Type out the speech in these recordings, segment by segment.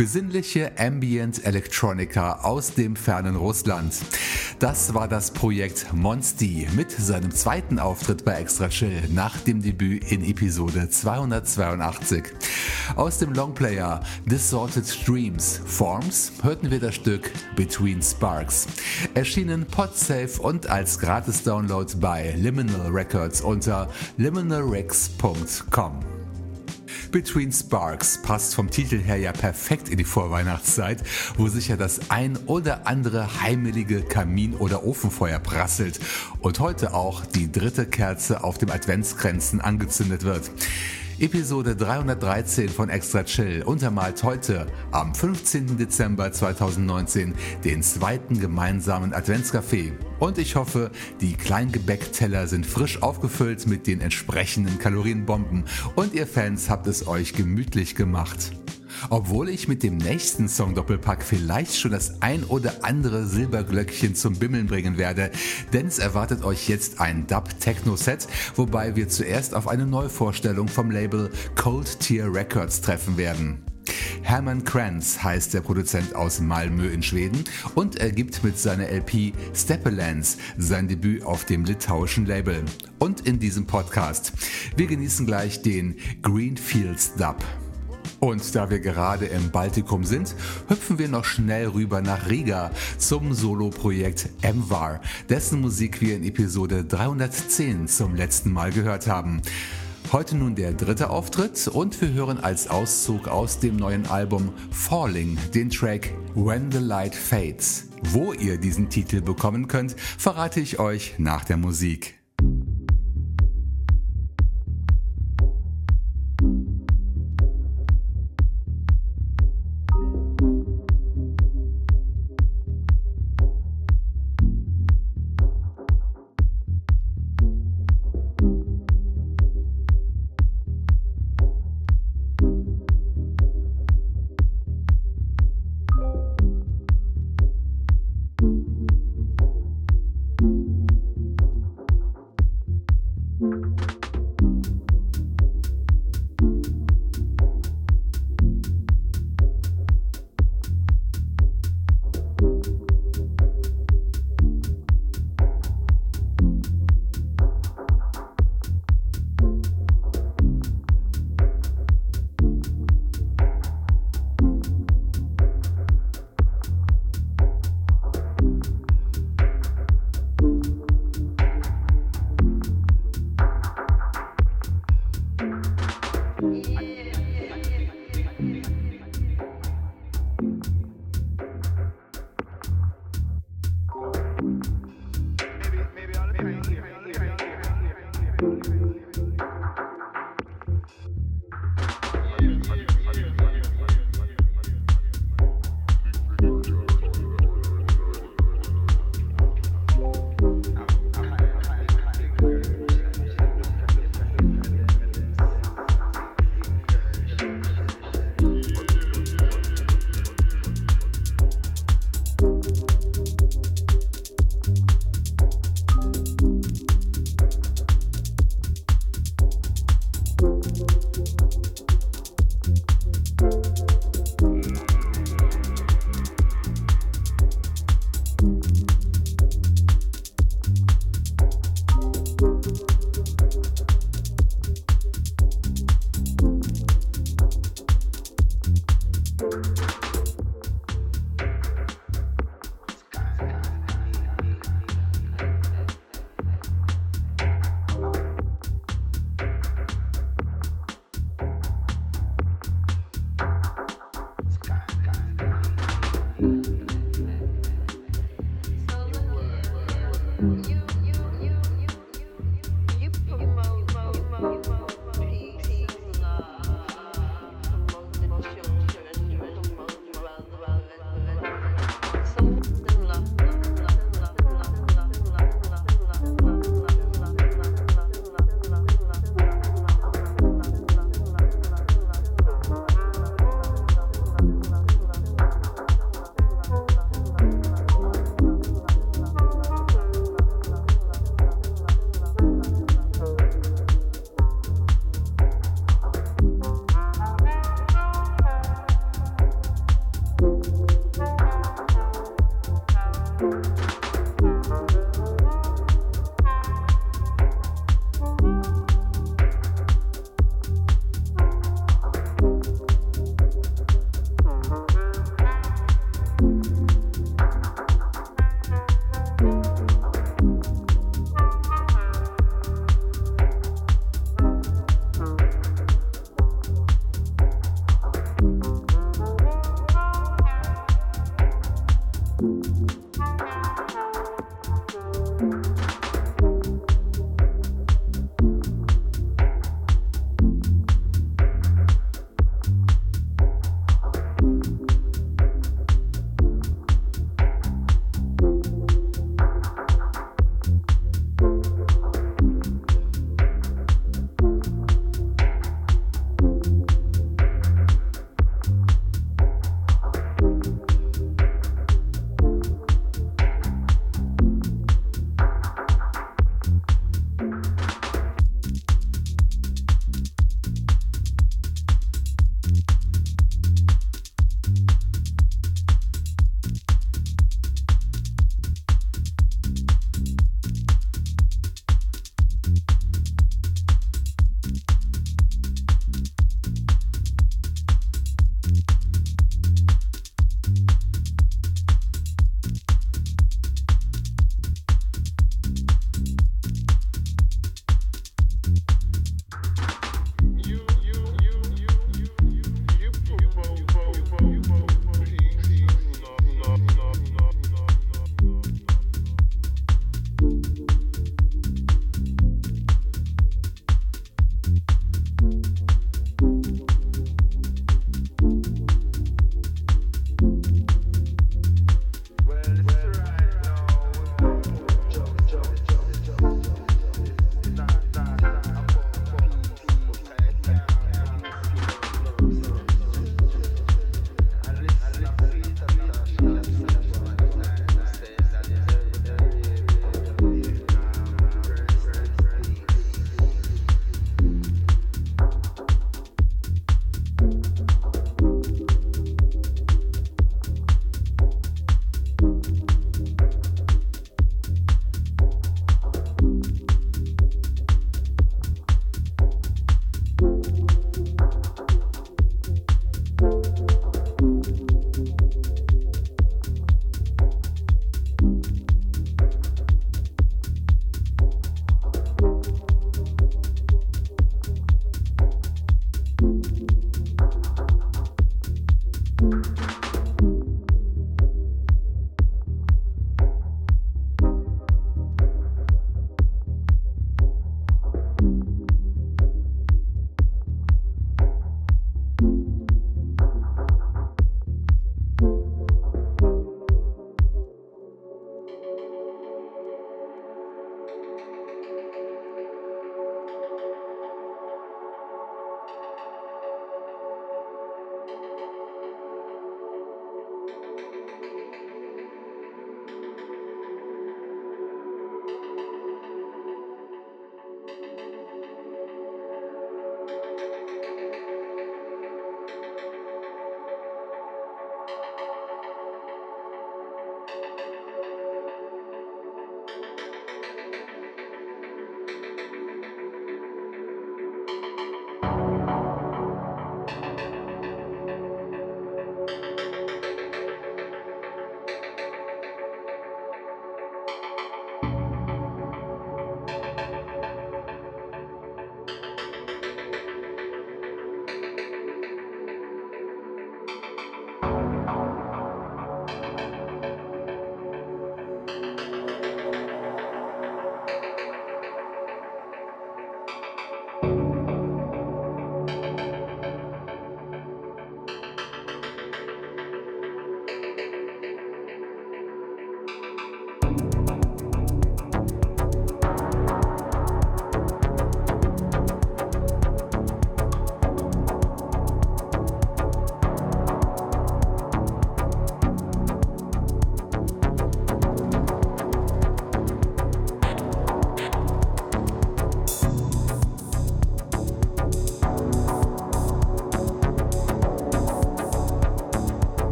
Besinnliche Ambient Electronica aus dem fernen Russland. Das war das Projekt Monsti mit seinem zweiten Auftritt bei Extra Chill nach dem Debüt in Episode 282. Aus dem Longplayer Distorted Streams Forms hörten wir das Stück Between Sparks. Erschienen Podsafe und als Gratis-Download bei Liminal Records unter liminalrex.com. Between Sparks passt vom Titel her ja perfekt in die Vorweihnachtszeit, wo sicher das ein oder andere heimelige Kamin- oder Ofenfeuer prasselt und heute auch die dritte Kerze auf dem Adventskränzen angezündet wird. Episode 313 von Extra Chill untermalt heute am 15. Dezember 2019 den zweiten gemeinsamen Adventscafé. Und ich hoffe, die Kleingebäckteller sind frisch aufgefüllt mit den entsprechenden Kalorienbomben und ihr Fans habt es euch gemütlich gemacht. Obwohl ich mit dem nächsten Song Doppelpack vielleicht schon das ein oder andere Silberglöckchen zum Bimmeln bringen werde, denn es erwartet euch jetzt ein Dub Techno Set, wobei wir zuerst auf eine Neuvorstellung vom Label Cold Tier Records treffen werden. Hermann Kranz heißt der Produzent aus Malmö in Schweden und er gibt mit seiner LP Steppelands sein Debüt auf dem litauischen Label. Und in diesem Podcast. Wir genießen gleich den Greenfields Dub. Und da wir gerade im Baltikum sind, hüpfen wir noch schnell rüber nach Riga zum Solo-Projekt MVAR, dessen Musik wir in Episode 310 zum letzten Mal gehört haben. Heute nun der dritte Auftritt und wir hören als Auszug aus dem neuen Album Falling den Track When the Light Fades. Wo ihr diesen Titel bekommen könnt, verrate ich euch nach der Musik.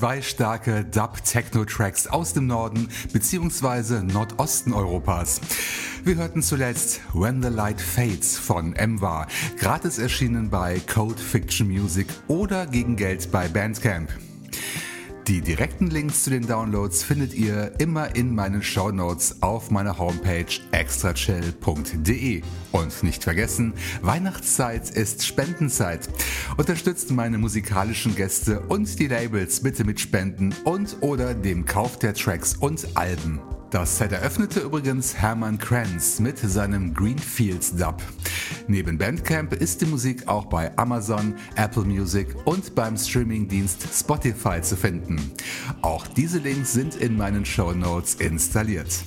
Zwei starke Dub-Techno-Tracks aus dem Norden bzw. Nordosten Europas. Wir hörten zuletzt When the Light Fades von Emva, gratis erschienen bei Code Fiction Music oder gegen Geld bei Bandcamp. Die direkten Links zu den Downloads findet ihr immer in meinen Show Notes auf meiner Homepage extrachill.de. Und nicht vergessen, Weihnachtszeit ist Spendenzeit. Unterstützt meine musikalischen Gäste und die Labels bitte mit Spenden und oder dem Kauf der Tracks und Alben. Das Set eröffnete übrigens Hermann Kranz mit seinem Greenfields Dub. Neben Bandcamp ist die Musik auch bei Amazon, Apple Music und beim Streamingdienst Spotify zu finden. Auch diese Links sind in meinen Show Notes installiert.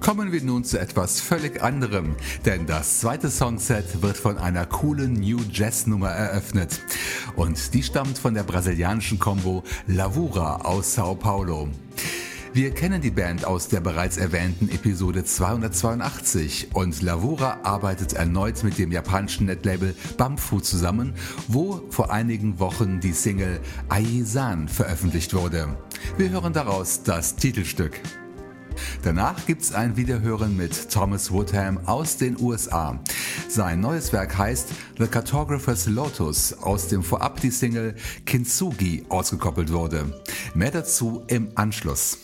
Kommen wir nun zu etwas völlig anderem, denn das zweite Songset wird von einer coolen New Jazz Nummer eröffnet. Und die stammt von der brasilianischen Combo Lavura aus Sao Paulo. Wir kennen die Band aus der bereits erwähnten Episode 282 und Lavura arbeitet erneut mit dem japanischen Netlabel Bamfu zusammen, wo vor einigen Wochen die Single Aisan veröffentlicht wurde. Wir hören daraus das Titelstück. Danach gibt's ein Wiederhören mit Thomas Woodham aus den USA. Sein neues Werk heißt The Cartographer's Lotus, aus dem vorab die Single Kintsugi ausgekoppelt wurde. Mehr dazu im Anschluss.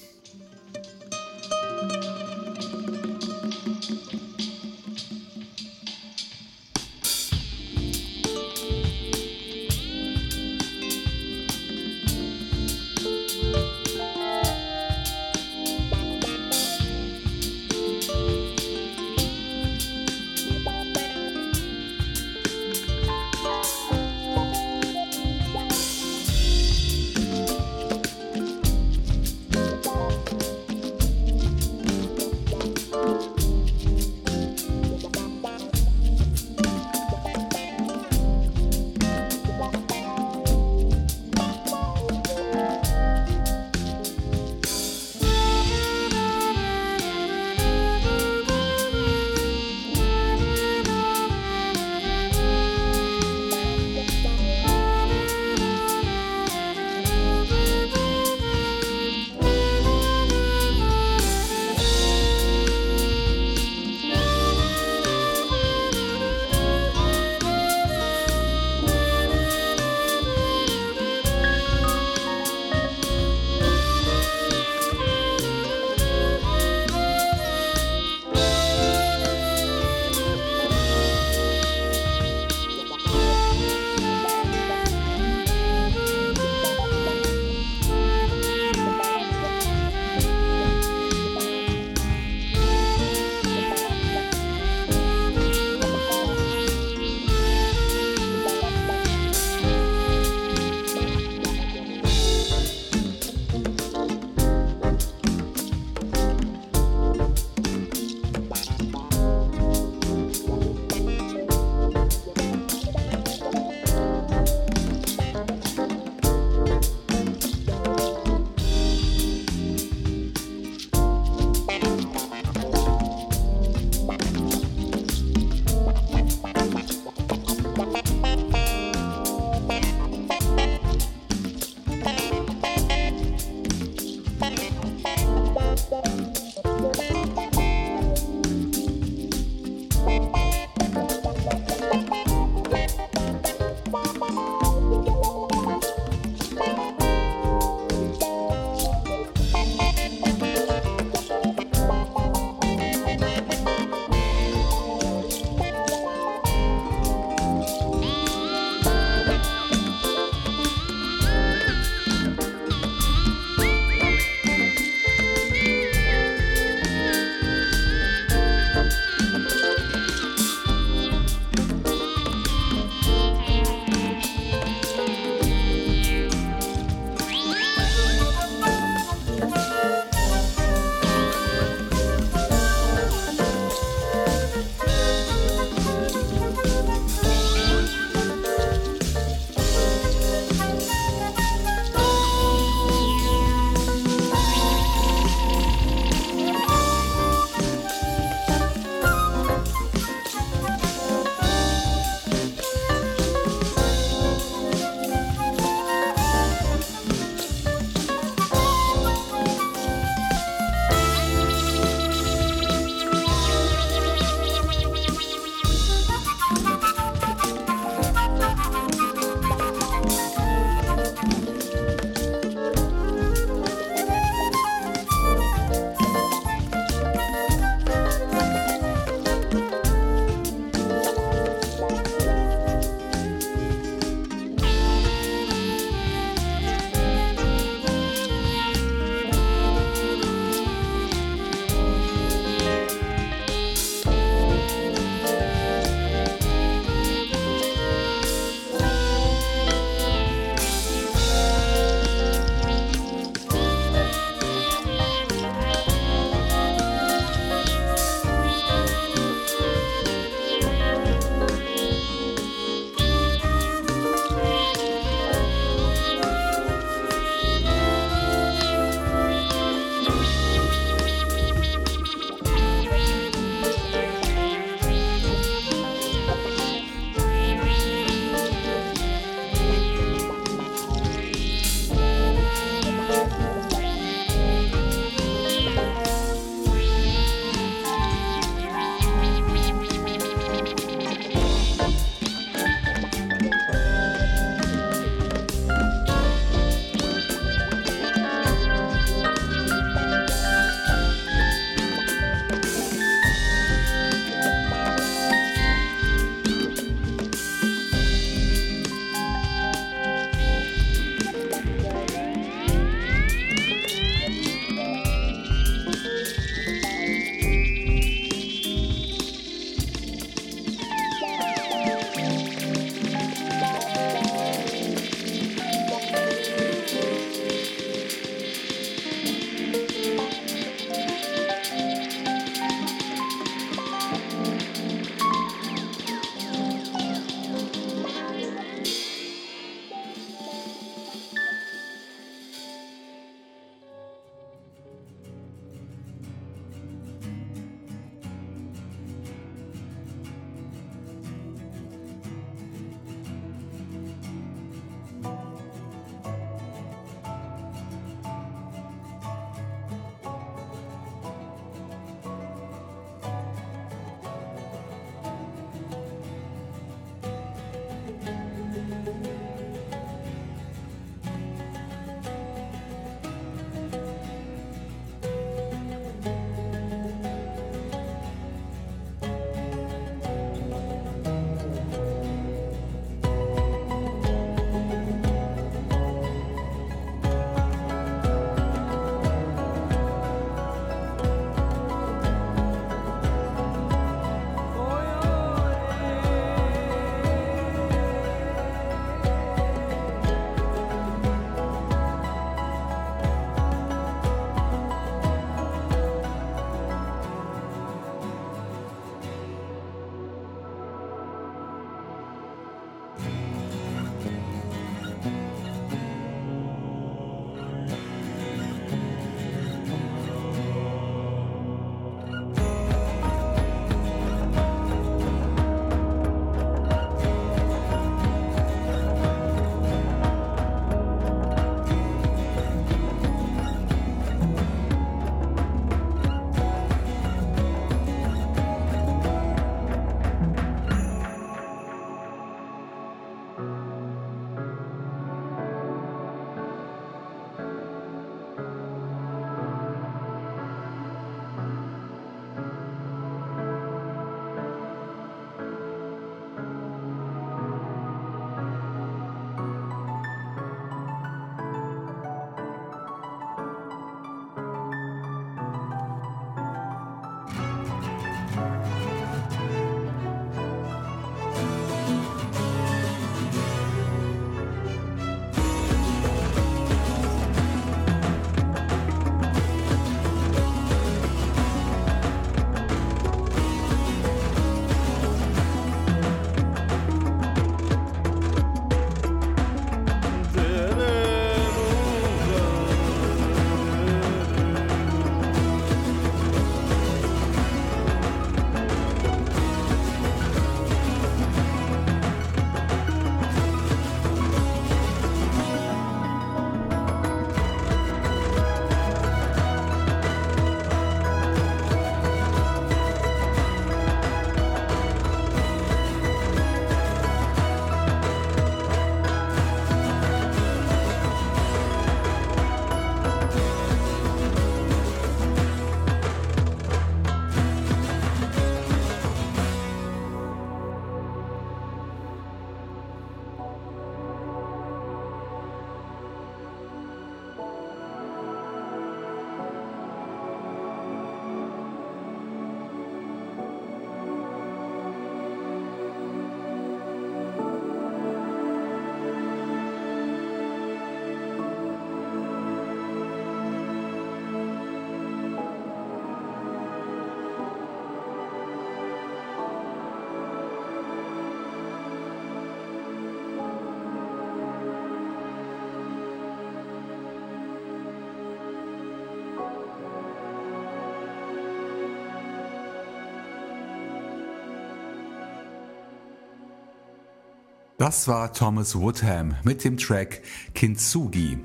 Das war Thomas Woodham mit dem Track Kintsugi.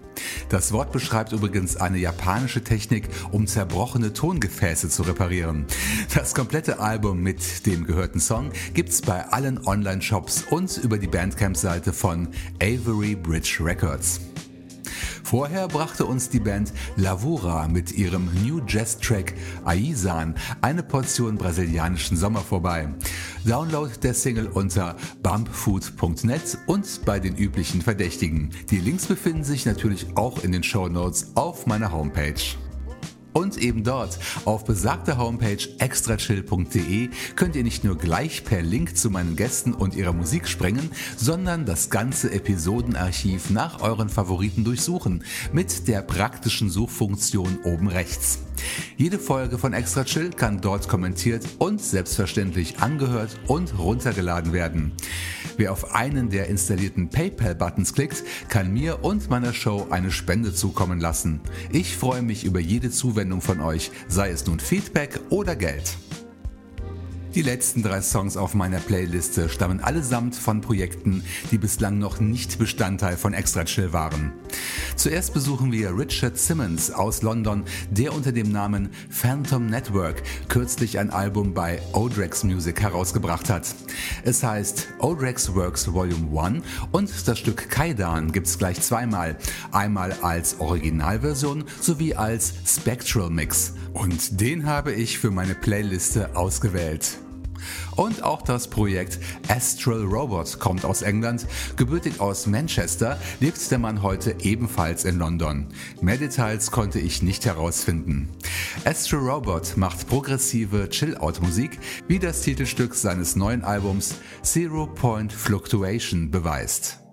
Das Wort beschreibt übrigens eine japanische Technik, um zerbrochene Tongefäße zu reparieren. Das komplette Album mit dem gehörten Song gibt's bei allen Online-Shops und über die Bandcamp-Seite von Avery Bridge Records. Vorher brachte uns die Band Lavura mit ihrem New Jazz Track Aizan eine Portion brasilianischen Sommer vorbei. Download der Single unter bumpfood.net und bei den üblichen Verdächtigen. Die Links befinden sich natürlich auch in den Show Notes auf meiner Homepage. Und eben dort, auf besagter Homepage extrachill.de, könnt ihr nicht nur gleich per Link zu meinen Gästen und ihrer Musik springen, sondern das ganze Episodenarchiv nach euren Favoriten durchsuchen, mit der praktischen Suchfunktion oben rechts. Jede Folge von Extra Chill kann dort kommentiert und selbstverständlich angehört und runtergeladen werden. Wer auf einen der installierten PayPal-Buttons klickt, kann mir und meiner Show eine Spende zukommen lassen. Ich freue mich über jede Zuwendung von euch, sei es nun Feedback oder Geld. Die letzten drei Songs auf meiner Playliste stammen allesamt von Projekten, die bislang noch nicht Bestandteil von Extra Chill waren. Zuerst besuchen wir Richard Simmons aus London, der unter dem Namen Phantom Network kürzlich ein Album bei Odrex Music herausgebracht hat. Es heißt Odrex Works Volume 1 und das Stück Kaidan gibt's gleich zweimal. Einmal als Originalversion sowie als Spectral Mix. Und den habe ich für meine Playliste ausgewählt. Und auch das Projekt Astral Robot kommt aus England. Gebürtig aus Manchester lebt der Mann heute ebenfalls in London. Mehr Details konnte ich nicht herausfinden. Astral Robot macht progressive Chill-Out-Musik, wie das Titelstück seines neuen Albums Zero Point Fluctuation beweist.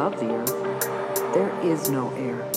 Above the Earth, there is no air.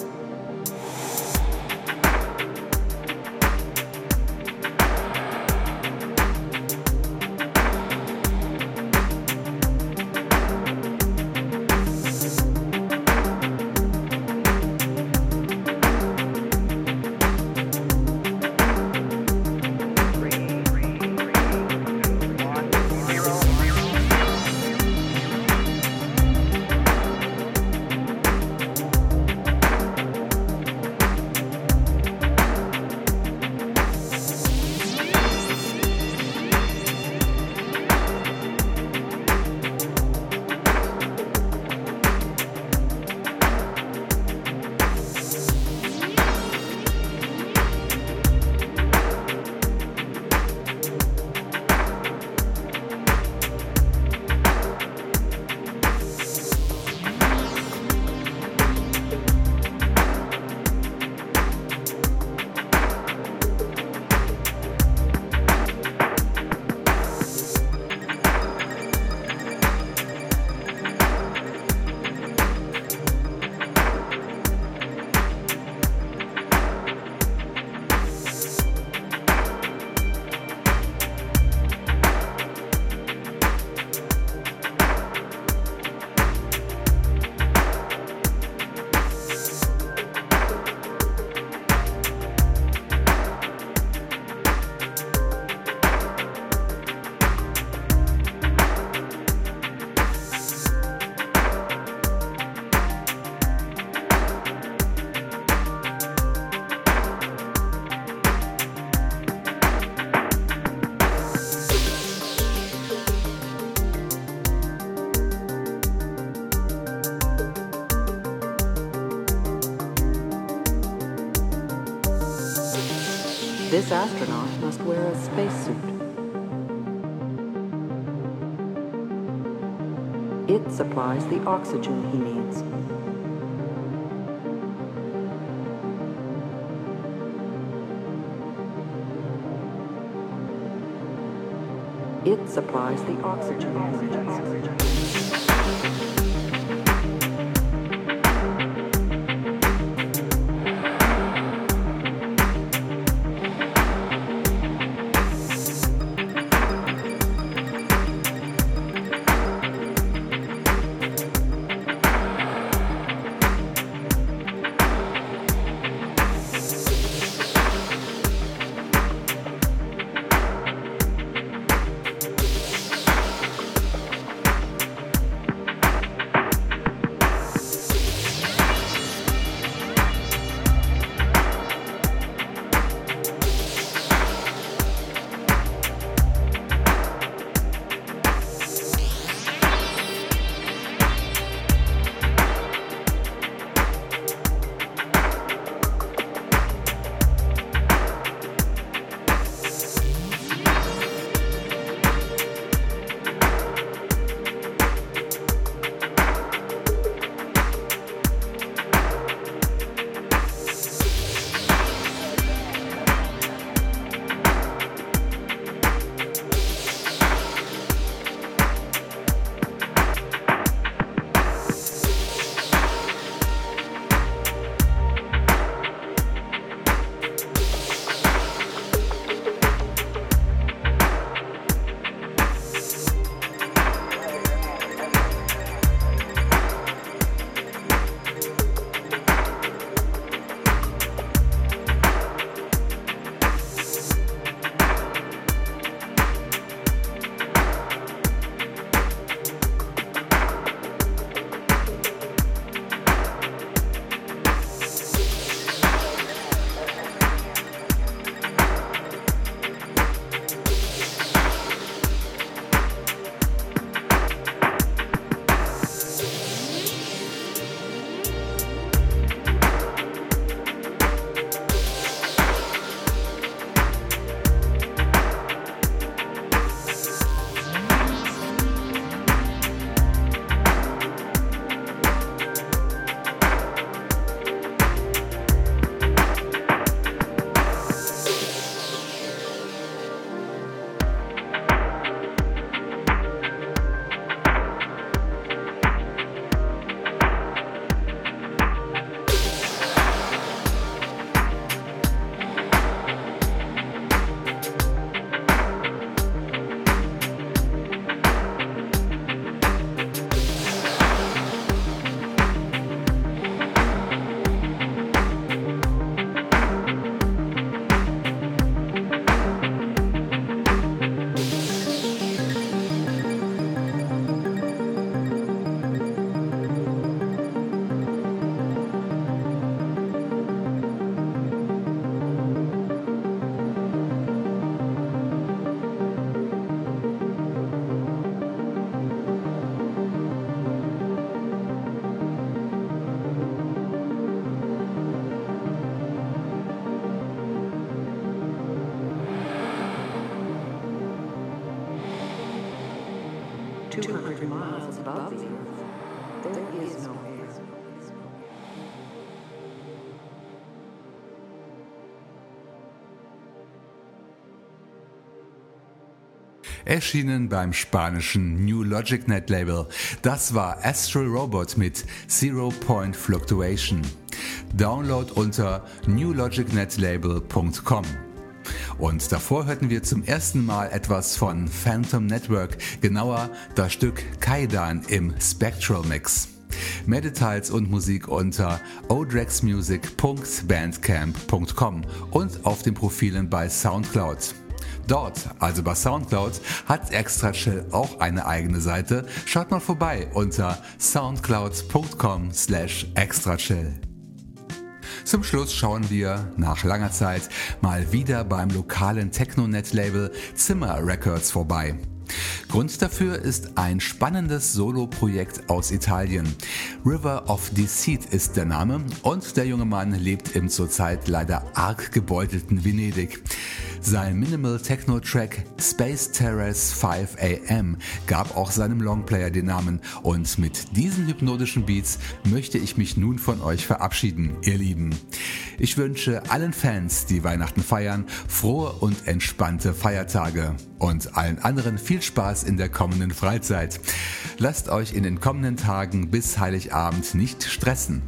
This astronaut must wear a spacesuit. It supplies the oxygen he needs. It supplies the oxygen he needs. 200 miles above the Earth, there is no air. erschienen beim spanischen New Logic Net Label. Das war Astral Robot mit Zero Point Fluctuation. Download unter newlogicnetlabel.com. Und davor hörten wir zum ersten Mal etwas von Phantom Network, genauer das Stück Kaidan im Spectral Mix. Mehr Details und Musik unter odrexmusic.bandcamp.com und auf den Profilen bei Soundcloud. Dort, also bei Soundcloud, hat Extra Chill auch eine eigene Seite. Schaut mal vorbei unter soundcloud.com slash extrachill. Zum Schluss schauen wir nach langer Zeit mal wieder beim lokalen Technonet-Label Zimmer Records vorbei. Grund dafür ist ein spannendes Solo-Projekt aus Italien. River of Deceit ist der Name und der junge Mann lebt im zurzeit leider arg gebeutelten Venedig. Sein Minimal Techno Track Space Terrace 5 AM gab auch seinem Longplayer den Namen und mit diesen hypnotischen Beats möchte ich mich nun von euch verabschieden, ihr Lieben. Ich wünsche allen Fans, die Weihnachten feiern, frohe und entspannte Feiertage und allen anderen viel Spaß in der kommenden Freizeit. Lasst euch in den kommenden Tagen bis Heiligabend nicht stressen.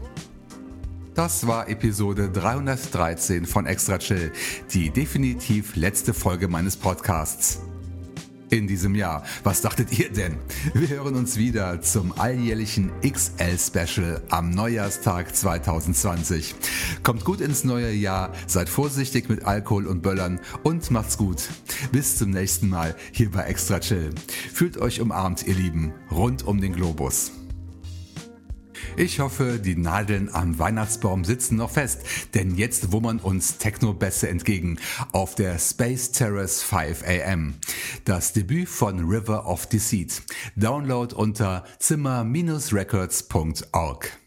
Das war Episode 313 von Extra Chill, die definitiv letzte Folge meines Podcasts. In diesem Jahr. Was dachtet ihr denn? Wir hören uns wieder zum alljährlichen XL-Special am Neujahrstag 2020. Kommt gut ins neue Jahr, seid vorsichtig mit Alkohol und Böllern und macht's gut. Bis zum nächsten Mal hier bei Extra Chill. Fühlt euch umarmt, ihr Lieben, rund um den Globus. Ich hoffe, die Nadeln am Weihnachtsbaum sitzen noch fest, denn jetzt wummern uns Techno-Bässe entgegen auf der Space Terrace 5 AM. Das Debüt von River of Deceit. Download unter zimmer-records.org.